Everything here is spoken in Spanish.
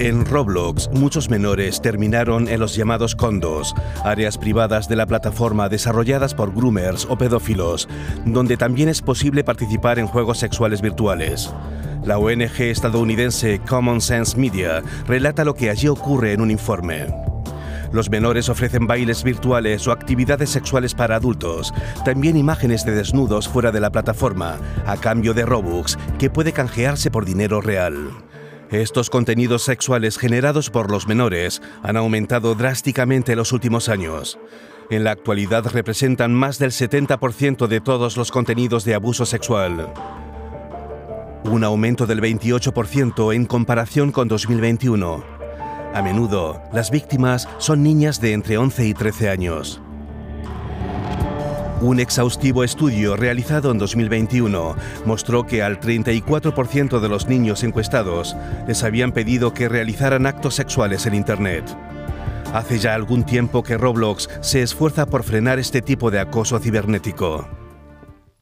En Roblox, muchos menores terminaron en los llamados condos, áreas privadas de la plataforma desarrolladas por groomers o pedófilos, donde también es posible participar en juegos sexuales virtuales. La ONG estadounidense Common Sense Media relata lo que allí ocurre en un informe. Los menores ofrecen bailes virtuales o actividades sexuales para adultos, también imágenes de desnudos fuera de la plataforma, a cambio de Robux, que puede canjearse por dinero real. Estos contenidos sexuales generados por los menores han aumentado drásticamente en los últimos años. En la actualidad representan más del 70% de todos los contenidos de abuso sexual. Un aumento del 28% en comparación con 2021. A menudo, las víctimas son niñas de entre 11 y 13 años. Un exhaustivo estudio realizado en 2021 mostró que al 34% de los niños encuestados les habían pedido que realizaran actos sexuales en Internet. Hace ya algún tiempo que Roblox se esfuerza por frenar este tipo de acoso cibernético.